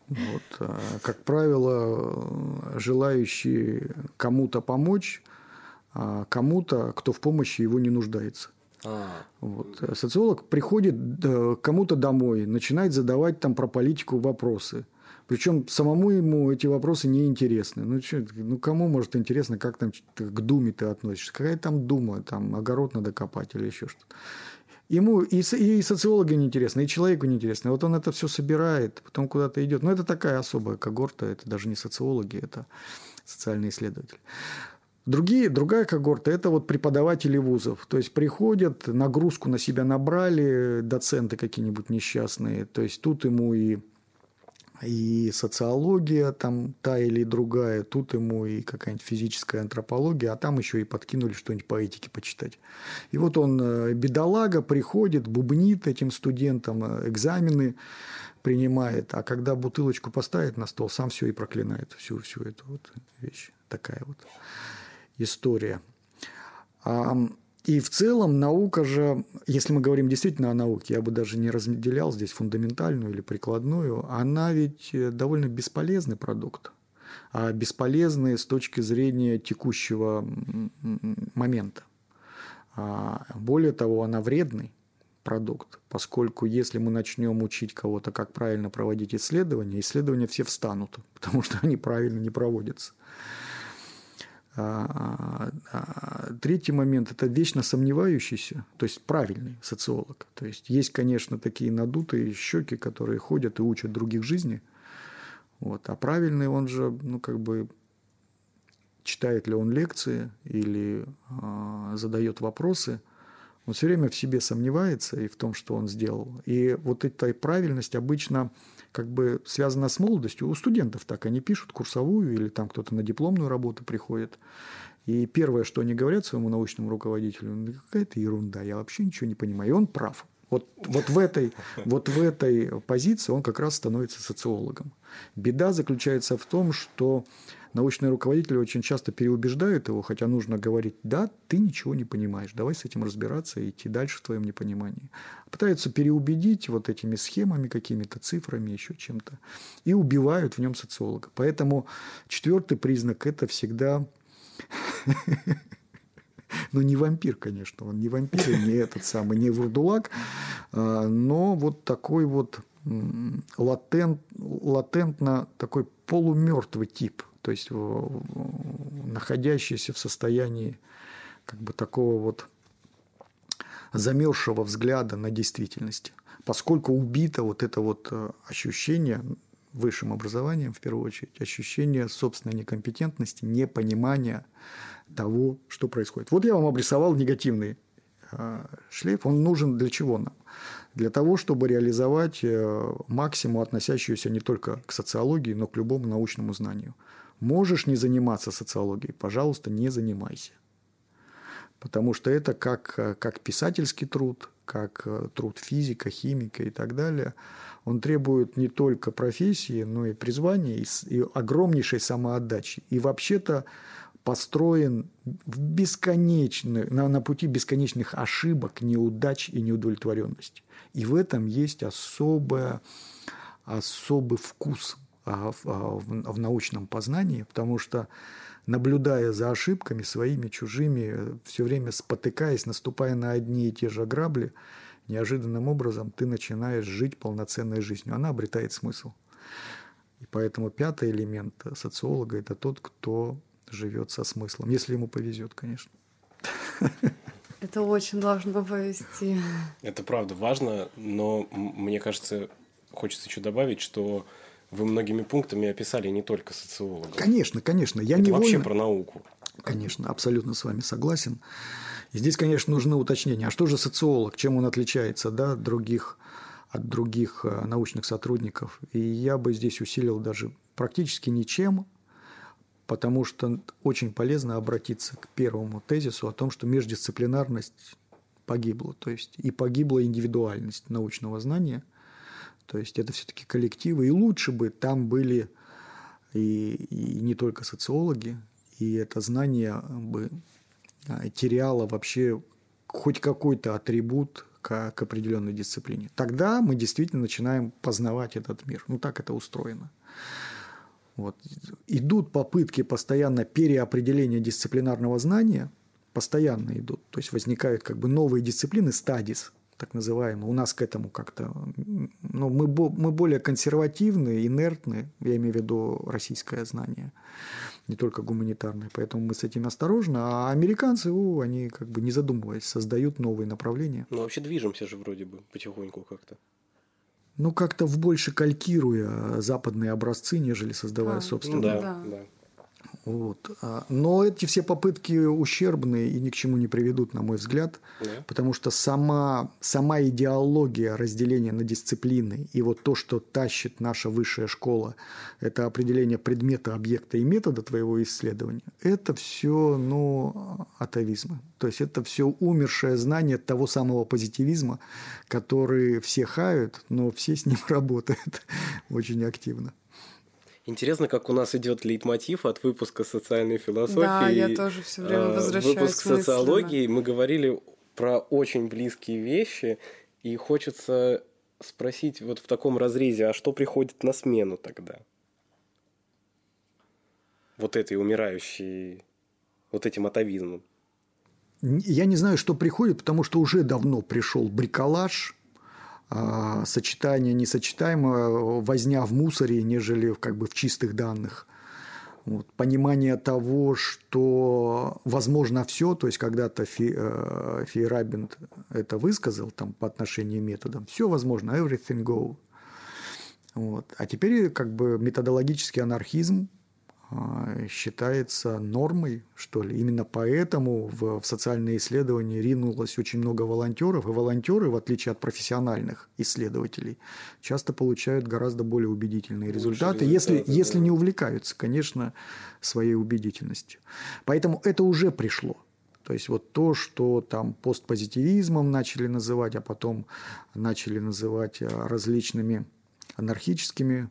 Вот. А, как правило, желающий кому-то помочь, а кому-то, кто в помощи его не нуждается. А. Вот. Социолог приходит к кому-то домой, начинает задавать там про политику вопросы. Причем самому ему эти вопросы не интересны. Ну, что, ну кому может интересно, как там к Думе ты относишься? Какая там Дума? Там огород надо копать или еще что-то. Ему и, и социологу неинтересно, и человеку неинтересно. Вот он это все собирает, потом куда-то идет. Но это такая особая когорта, это даже не социологи, это социальные исследователи. Другие, другая когорта – это вот преподаватели вузов. То есть, приходят, нагрузку на себя набрали, доценты какие-нибудь несчастные. То есть, тут ему и и социология там та или другая, тут ему и какая-нибудь физическая антропология, а там еще и подкинули что-нибудь по этике почитать. И вот он, э, бедолага, приходит, бубнит этим студентам, э, экзамены принимает, а когда бутылочку поставит на стол, сам все и проклинает, всю, всю эту вот вещь. Такая вот история. И в целом наука же, если мы говорим действительно о науке, я бы даже не разделял здесь фундаментальную или прикладную, она ведь э, довольно бесполезный продукт. А бесполезный с точки зрения текущего момента. А более того, она вредный продукт, поскольку если мы начнем учить кого-то, как правильно проводить исследования, исследования все встанут, потому что они правильно не проводятся. Третий момент – это вечно сомневающийся, то есть правильный социолог. То есть есть, конечно, такие надутые щеки, которые ходят и учат других жизни. Вот. А правильный он же, ну, как бы, читает ли он лекции или э, задает вопросы, он все время в себе сомневается и в том, что он сделал. И вот эта правильность обычно как бы связана с молодостью. У студентов так, они пишут курсовую или там кто-то на дипломную работу приходит. И первое, что они говорят своему научному руководителю, ну, какая-то ерунда, я вообще ничего не понимаю. И он прав. Вот, вот, в этой, вот в этой позиции он как раз становится социологом. Беда заключается в том, что научные руководители очень часто переубеждают его, хотя нужно говорить, да, ты ничего не понимаешь, давай с этим разбираться и идти дальше в твоем непонимании. Пытаются переубедить вот этими схемами, какими-то цифрами, еще чем-то, и убивают в нем социолога. Поэтому четвертый признак – это всегда ну, не вампир, конечно, он не вампир, не этот самый, не вурдулак, а, но вот такой вот латент, латентно такой полумертвый тип, то есть находящийся в состоянии как бы такого вот замерзшего взгляда на действительность. Поскольку убито вот это вот э, ощущение высшим образованием, в первую очередь, ощущение собственной некомпетентности, непонимания того, что происходит. Вот я вам обрисовал негативный э, шлейф. Он нужен для чего нам? Для того, чтобы реализовать э, максимум, относящуюся не только к социологии, но к любому научному знанию. Можешь не заниматься социологией, пожалуйста, не занимайся потому что это как, э, как писательский труд, как э, труд физика, химика и так далее. Он требует не только профессии, но и призвания, и, и огромнейшей самоотдачи. И вообще-то построен в бесконечный, на, на пути бесконечных ошибок, неудач и неудовлетворенности. И в этом есть особая, особый вкус а, в, а, в, в научном познании, потому что наблюдая за ошибками своими, чужими, все время спотыкаясь, наступая на одни и те же грабли, неожиданным образом ты начинаешь жить полноценной жизнью. Она обретает смысл. И поэтому пятый элемент социолога – это тот, кто живет со смыслом, если ему повезет, конечно. Это очень должно повезти. Это правда важно, но мне кажется, хочется еще добавить, что вы многими пунктами описали не только социологов. Конечно, конечно. Я Это не вообще про науку. Конечно, абсолютно с вами согласен. И здесь, конечно, нужны уточнения. А что же социолог? Чем он отличается да, от других, от других э, научных сотрудников? И я бы здесь усилил даже практически ничем, потому что очень полезно обратиться к первому тезису о том, что междисциплинарность погибла. То есть и погибла индивидуальность научного знания – то есть это все-таки коллективы. И лучше бы там были и, и не только социологи, и это знание бы а, теряло вообще хоть какой-то атрибут к, к определенной дисциплине. Тогда мы действительно начинаем познавать этот мир. Ну, так это устроено. Вот. Идут попытки постоянно переопределения дисциплинарного знания, постоянно идут. То есть возникают как бы новые дисциплины, стадис – так называемый. У нас к этому как-то... Ну, мы, мы более консервативны, инертны, я имею в виду российское знание, не только гуманитарное, поэтому мы с этим осторожны. А американцы, о, они как бы не задумываясь, создают новые направления. Ну, вообще движемся же вроде бы потихоньку как-то. Ну, как-то в больше калькируя западные образцы, нежели создавая а, собственные. Ну, да, да. Вот. А, но эти все попытки ущербные и ни к чему не приведут, на мой взгляд, да. потому что сама, сама идеология разделения на дисциплины и вот то, что тащит наша высшая школа, это определение предмета, объекта и метода твоего исследования, это все ну, атовизмы. То есть это все умершее знание того самого позитивизма, который все хают, но все с ним работают очень активно. Интересно, как у нас идет лейтмотив от выпуска социальной философии. Да, я тоже все время а, возвращаюсь Выпуск социологии. Мы говорили про очень близкие вещи, и хочется спросить вот в таком разрезе, а что приходит на смену тогда? Вот этой умирающей, вот этим атовизмом. Я не знаю, что приходит, потому что уже давно пришел бриколаж, сочетание несочетаемое, возня в мусоре, нежели как бы в чистых данных. Вот. Понимание того, что возможно все, то есть когда-то Фи, э, Фейрабинд это высказал там, по отношению к методам, все возможно, everything go. Вот. А теперь как бы методологический анархизм а, считается нормой, что ли. Именно поэтому в, в социальные исследования ринулось очень много волонтеров, и волонтеры, в отличие от профессиональных исследователей, часто получают гораздо более убедительные результаты, результаты если, да. если не увлекаются, конечно, своей убедительностью. Поэтому это уже пришло. То есть вот то, что там постпозитивизмом начали называть, а потом начали называть а, различными анархическими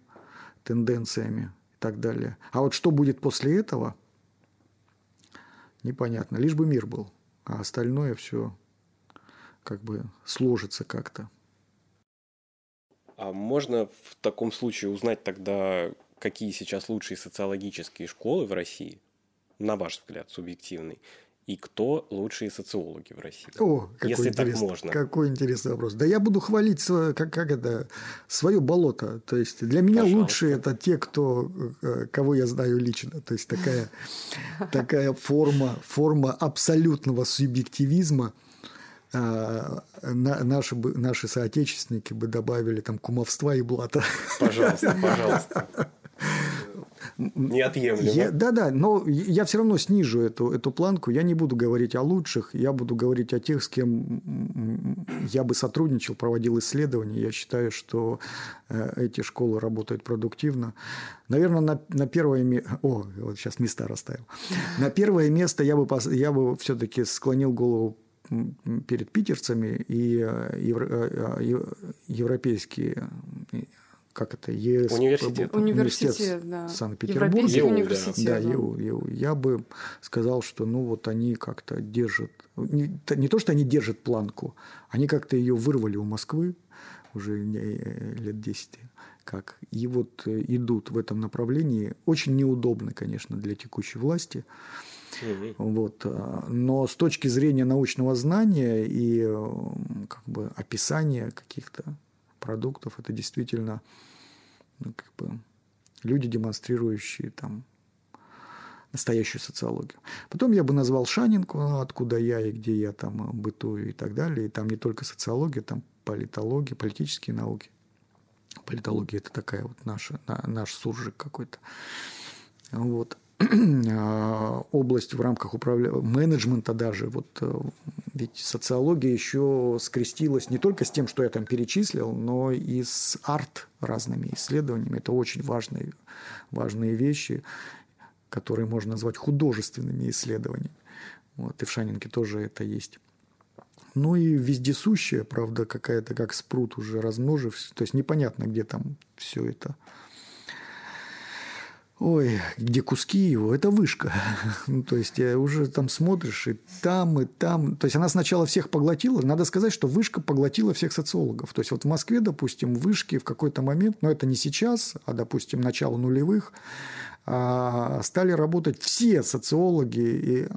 тенденциями, так далее. А вот что будет после этого, непонятно. Лишь бы мир был, а остальное все как бы сложится как-то. А можно в таком случае узнать тогда, какие сейчас лучшие социологические школы в России, на ваш взгляд, субъективный, и кто лучшие социологи в России? О, какой если интересный, так можно. Какой интересный вопрос. Да я буду хвалить свое, как, как это, свое болото. То есть для меня Пожалуйста. лучшие это те, кто, э, кого я знаю лично. То есть такая, такая форма, форма абсолютного субъективизма. А, на- наши, наши соотечественники бы добавили там кумовства и блата. Пожалуйста, пожалуйста. Неотъемлемо. Да-да, но я все равно снижу эту, эту планку. Я не буду говорить о лучших, я буду говорить о тех, с кем я бы сотрудничал, проводил исследования. Я считаю, что э, эти школы работают продуктивно. Наверное, на, на первое место... О, вот сейчас места расставил. На первое место я бы, я бы все-таки склонил голову перед питерцами и э, евро- э, ев- европейские как это, ЕС, Университет. Университет, да. Санкт-Петербурга. Европейский ЕУ, да. университет. Да, да. ЕУ, ЕУ. Я бы сказал, что ну вот они как-то держат, не, не то, что они держат планку, они как-то ее вырвали у Москвы уже э, лет 10 как, и вот э, идут в этом направлении. Очень неудобно, конечно, для текущей власти. Вот. а, Но с точки зрения научного знания и э, как бы, описания каких-то продуктов, это действительно ну, как бы, люди, демонстрирующие там настоящую социологию. Потом я бы назвал Шанинку, ну, откуда я и где я там э, бытую и так далее. И там не только социология, там политология, политические науки. Политология – это такая вот наша, на- наш суржик какой-то. Вот. А, область в рамках управля... менеджмента даже. Вот, э, ведь социология еще скрестилась не только с тем, что я там перечислил, но и с арт разными исследованиями. Это очень важные, важные вещи, которые можно назвать художественными исследованиями. Вот, и в Шанинке тоже это есть. Ну и вездесущая, правда, какая-то как спрут уже размножившись. То есть непонятно, где там все это Ой, где куски его, это вышка. Ну, то есть, э, уже там смотришь, и там, и там. То есть, она сначала всех поглотила. Надо сказать, что вышка поглотила всех социологов. То есть, вот в Москве, допустим, вышки в какой-то момент, но это не сейчас, а, допустим, начало нулевых, а, стали работать все социологи и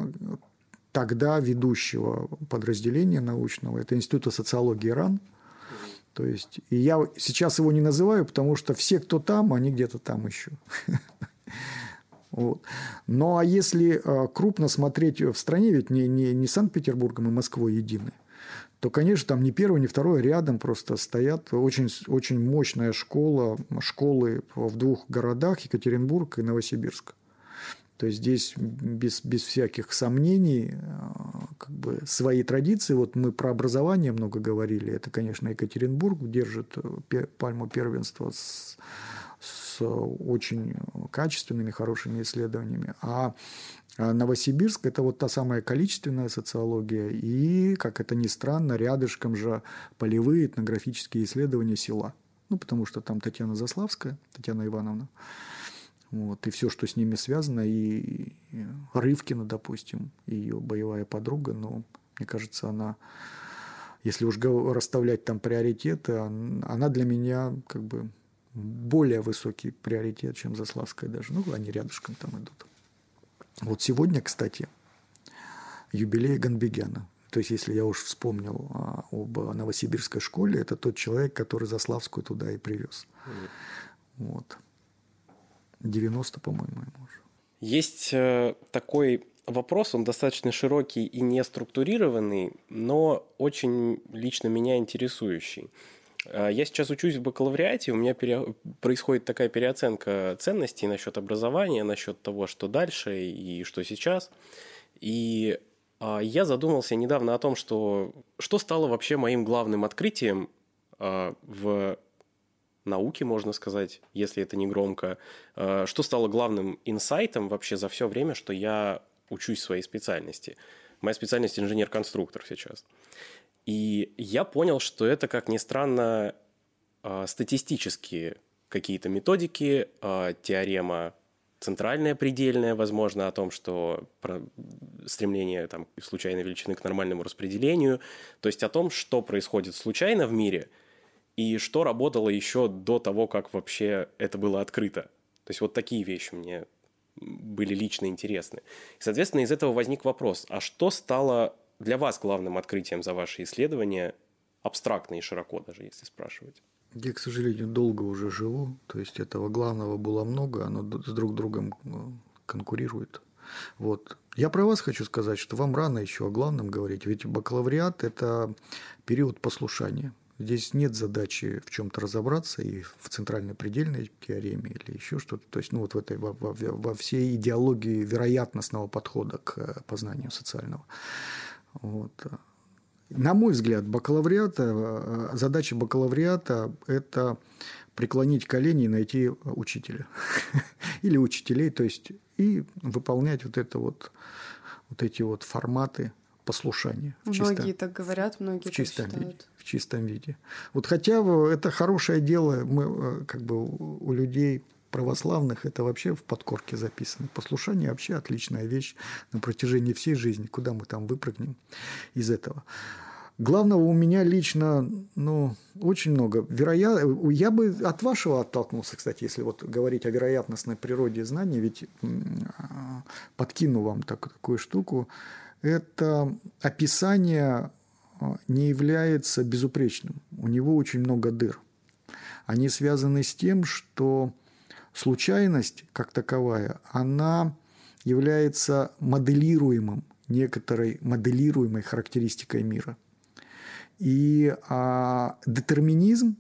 тогда ведущего подразделения научного, это Института социологии РАН, то есть, и я сейчас его не называю, потому что все, кто там, они где-то там еще. Вот. Ну, а если э, крупно смотреть в стране, ведь не, не, не Санкт-Петербургом и Москвой едины, то, конечно, там не первый, не второй, рядом просто стоят очень, очень мощная школа, школы в двух городах, Екатеринбург и Новосибирск. То есть здесь без, без всяких сомнений э, как бы свои традиции. Вот мы про образование много говорили. Это, конечно, Екатеринбург держит э, пальму первенства с, с очень качественными, хорошими исследованиями. А а Новосибирск – это вот та самая количественная социология и, как это ни странно, рядышком же полевые этнографические исследования села. Ну, потому что там Татьяна Заславская, Татьяна Ивановна, вот, и все, что с ними связано, и, Рывкина, допустим, ее боевая подруга, но мне кажется, она, если уж расставлять там приоритеты, он- она для меня как бы более высокий приоритет, чем Заславская даже. Ну, они рядышком там идут. Вот сегодня, кстати, юбилей Ганбегяна. То есть, если я уж вспомнил а, об Новосибирской школе, это тот человек, который Заславскую туда и привез. Вот. 90, по-моему, ему уже. Есть э, такой вопрос, он достаточно широкий и не структурированный, но очень лично меня интересующий. Э, Я сейчас учусь в бакалавриате, у меня пере- происходит такая переоценка ценностей насчет образования, насчет того, что дальше и что сейчас. И а, я задумался недавно о том, что, что стало вообще моим главным открытием в науке, можно сказать, если это не громко. Э, Что стало главным инсайтом вообще за все время, что я учусь своей специальности? Моя специальность инженер-конструктор сейчас. И я понял, что это, как ни странно, э, статистические какие-то методики, э, теорема центральная, предельная, возможно, о том, что стремление там, случайной величины к нормальному распределению, то есть о том, что происходит случайно в мире – и что работало еще до того, как вообще это было открыто. То есть вот такие вещи мне были лично интересны. Соответственно, из этого возник вопрос, а что стало для вас главным открытием за ваши исследования, абстрактно и широко даже, если спрашивать? Я, к сожалению, долго уже живу, то есть этого главного было много, оно с друг другом ну, конкурирует. Вот. Я про вас хочу сказать, что вам рано еще о главном говорить, ведь бакалавриат – это период послушания. Здесь нет задачи в чем-то разобраться и в центральной предельной теореме или еще что-то. То есть, ну, вот в этой, во, во, во всей идеологии вероятностного подхода к э, познанию социального. Вот. На мой взгляд, бакалавриата, э, задача бакалавриата – это преклонить колени и найти учителя. Или учителей, то есть и выполнять вот это вот, вот эти вот форматы послушания. Многие чисто, так говорят, многие в чистом так виде, в чистом виде. Вот хотя это хорошее дело, мы э, как бы у людей православных это вообще в подкорке записано. Послушание вообще отличная вещь на протяжении всей жизни, куда мы там выпрыгнем из этого. Главного у меня лично, ну, очень много. Вероят... Я бы от вашего оттолкнулся, кстати, если вот говорить о вероятностной природе знаний, ведь подкину вам так, такую штуку. Это описание а, не является безупречным. У него очень много дыр. Они связаны с тем, что случайность как таковая, она является моделируемым, некоторой моделируемой характеристикой мира – и а, детерминизм,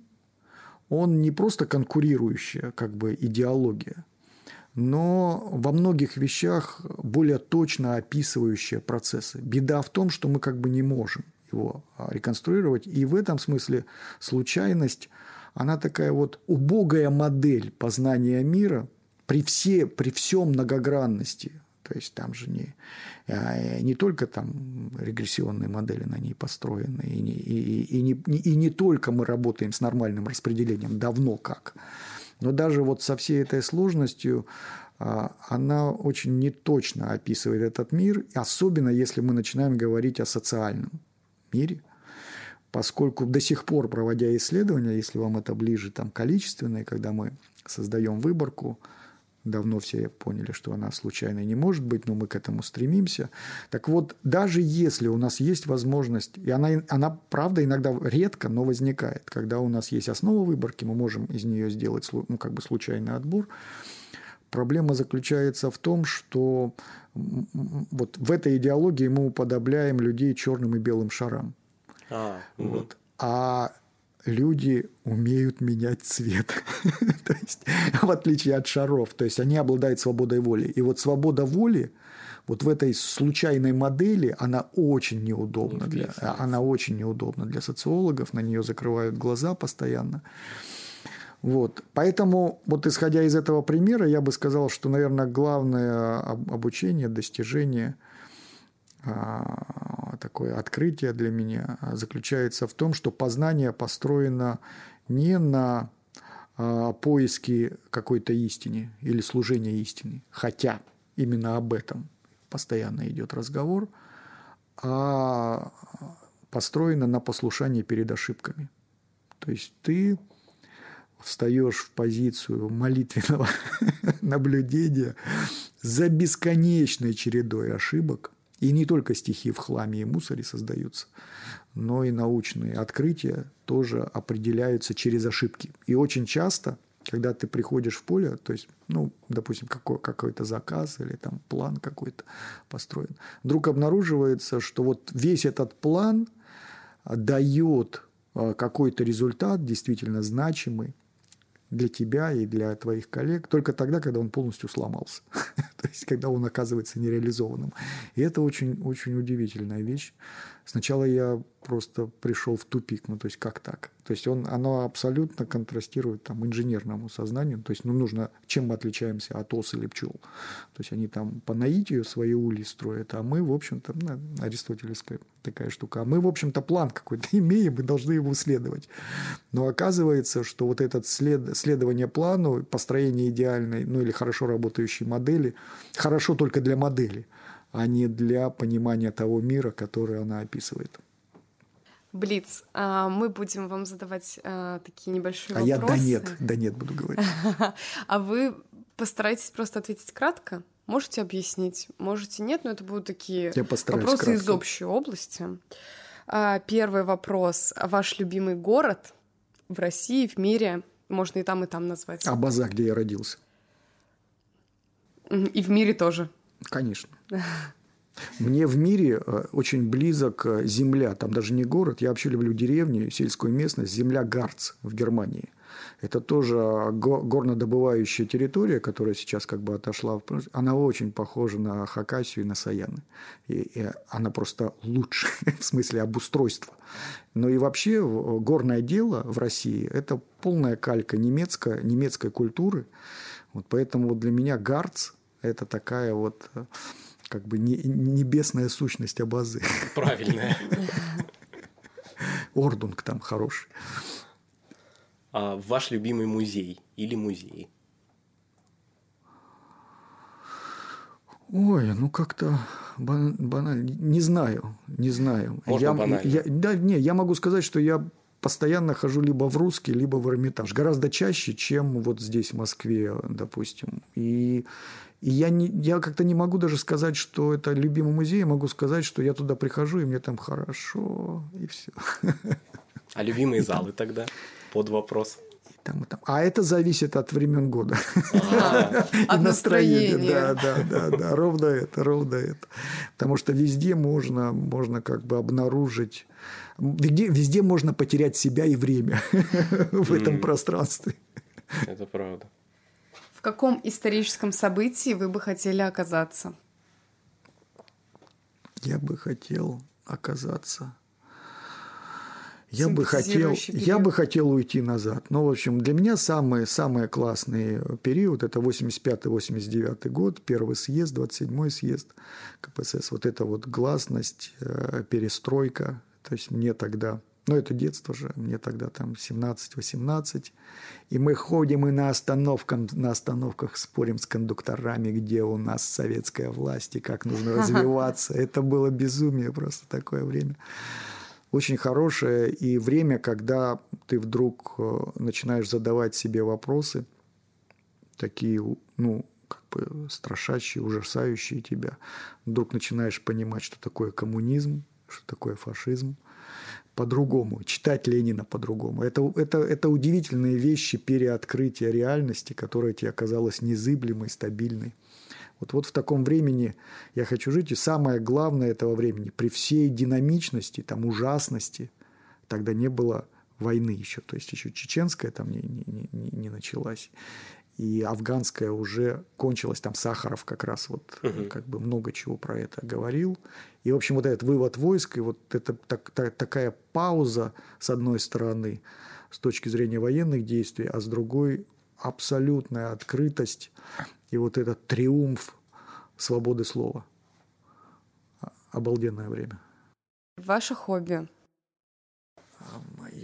он не просто конкурирующая как бы идеология, но во многих вещах более точно описывающая процессы. Беда в том, что мы как бы не можем его а, реконструировать. И в этом смысле случайность, она такая вот убогая модель познания мира при, все, при всем многогранности то есть там же не, а, не только там регрессионные модели на ней построены, и не, и, и, не, и не только мы работаем с нормальным распределением, давно как. Но даже вот со всей этой сложностью а, она очень неточно описывает этот мир, особенно если мы начинаем говорить о социальном мире, поскольку до сих пор, проводя исследования, если вам это ближе там количественные, когда мы создаем выборку, Давно все поняли, что она случайной не может быть, но мы к этому стремимся. Так вот, даже если у нас есть возможность, и она, она правда иногда редко, но возникает, когда у нас есть основа выборки, мы можем из нее сделать ну, как бы случайный отбор, Проблема заключается в том, что вот в этой идеологии мы уподобляем людей черным и белым шарам. А, вот. а люди умеют менять цвет. То есть, в отличие от шаров. То есть, они обладают свободой воли. И вот свобода воли вот в этой случайной модели она очень неудобна для, она очень неудобна для социологов, на нее закрывают глаза постоянно. Вот. Поэтому, вот исходя из этого примера, я бы сказал, что, наверное, главное обучение, достижение – такое открытие для меня заключается в том, что познание построено не на а, поиске какой-то истины или служения истины, хотя именно об этом постоянно идет разговор, а построено на послушании перед ошибками. То есть ты встаешь в позицию молитвенного наблюдения за бесконечной чередой ошибок, и не только стихи в хламе и мусоре создаются, но и научные открытия тоже определяются через ошибки. И очень часто, когда ты приходишь в поле, то есть, ну, допустим, какой, какой-то заказ или там план какой-то построен, вдруг обнаруживается, что вот весь этот план дает а, какой-то результат действительно значимый, для тебя и для твоих коллег только тогда, когда он полностью сломался. То есть, когда он оказывается нереализованным. И это очень, очень удивительная вещь. Сначала я просто пришел в тупик, ну то есть как так? То есть он, оно абсолютно контрастирует там инженерному сознанию, то есть ну нужно, чем мы отличаемся от ос или пчел? То есть они там по наитию свои ульи строят, а мы, в общем-то, ну, аристотелевская такая штука, а мы, в общем-то, план какой-то имеем и должны его следовать. Но оказывается, что вот это след, следование плану, построение идеальной, ну или хорошо работающей модели, хорошо только для модели – а не для понимания того мира, который она описывает. Блиц, а, мы будем вам задавать а, такие небольшие а вопросы. А я да нет, да нет буду говорить. А вы Постарайтесь просто ответить кратко. Можете объяснить, можете нет, но это будут такие вопросы из кратко. общей области. А, Первый вопрос. Ваш любимый город в России, в мире? Можно и там, и там назвать. А база, где я родился? И в мире тоже. Конечно. Мне в мире э, очень близок э, земля, там даже не город, я вообще люблю деревни, сельскую местность, земля Гарц в Германии. Это тоже го- горнодобывающая территория, которая сейчас как бы отошла. в Она очень похожа на Хакасию и на Саяны. И, и она просто лучше в смысле обустройства. Но и вообще горное дело в России – это полная калька немецкой, немецкой культуры. Вот поэтому вот для меня Гарц – это такая вот э, как бы не- небесная сущность Абазы. Правильно. Ordnung там хороший. А ваш любимый музей или музей? Ой, ну как-то бан- банально. Не знаю, не знаю. Можно я, банально. я- да, не, я могу сказать, что я постоянно хожу либо в русский, либо в Эрмитаж. Гораздо чаще, чем вот здесь, в Москве, допустим. И, и я, не, я как-то не могу даже сказать, что это любимый музей. Я могу сказать, что я туда прихожу, и мне там хорошо, и все. А любимые залы тогда? Под вопрос. Там, и там. А это зависит от времен года. А, От И настроения. Да, да, да, да, ровно это, ровно это. Потому что везде можно, можно как бы обнаружить, везде, везде можно потерять себя и время в этом пространстве. Это правда. В каком историческом событии вы бы хотели оказаться? Я бы хотел оказаться. Я бы хотел, Симпатизирующий я период. бы хотел уйти назад. Ну, в общем, для меня самый, самый классный период – это 85-89 год, первый съезд, 27-й съезд КПСС. Вот это вот гласность, э, перестройка. То есть мне тогда, ну, это детство же, мне тогда там 17-18. И мы ходим и на, остановках, на остановках спорим с кондукторами, где у нас советская власть и как нужно развиваться. Это было безумие просто такое время очень хорошее и время, когда ты вдруг э, начинаешь задавать себе вопросы, такие, ну, как бы страшащие, ужасающие тебя. Вдруг начинаешь понимать, что такое коммунизм, что такое фашизм, по-другому, читать Ленина по-другому. Это, это, это удивительные вещи переоткрытия реальности, которая тебе оказалась незыблемой, стабильной. Вот, вот в таком времени я хочу жить. И самое главное этого времени, при всей динамичности, там, ужасности, тогда не было войны еще. То есть еще чеченская там не, не, не, не началась. И афганская уже кончилась, там Сахаров как раз вот Мгм. как бы много чего про это говорил. И, в общем, вот этот вывод войск, и вот это так- та- такая пауза, с одной стороны, с точки зрения военных действий, а с другой абсолютная открытость и вот этот триумф свободы слова. Обалденное время. Ваше хобби?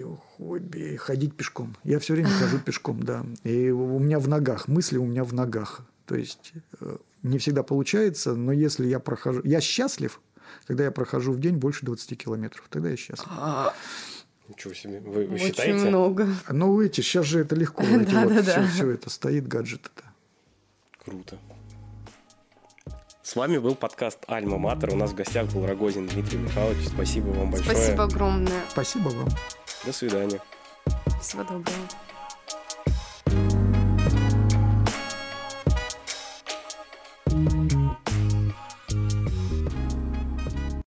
Мое хобби ходить пешком. Я все время хожу пешком, да. И у меня в ногах, мысли у меня в ногах. То есть э, не всегда получается, но если я прохожу... Я счастлив, когда я прохожу в день больше 20 километров. Тогда я счастлив. Ничего себе. Вы, вы Очень считаете? много. Ну, эти, сейчас же это легко. Эти вот Да-да-да. все, это стоит, гаджет это. Круто. С вами был подкаст Альма Матер. У нас в гостях был Рогозин Дмитрий Михайлович. Спасибо вам большое. Спасибо огромное. Спасибо вам. До свидания. Всего доброго.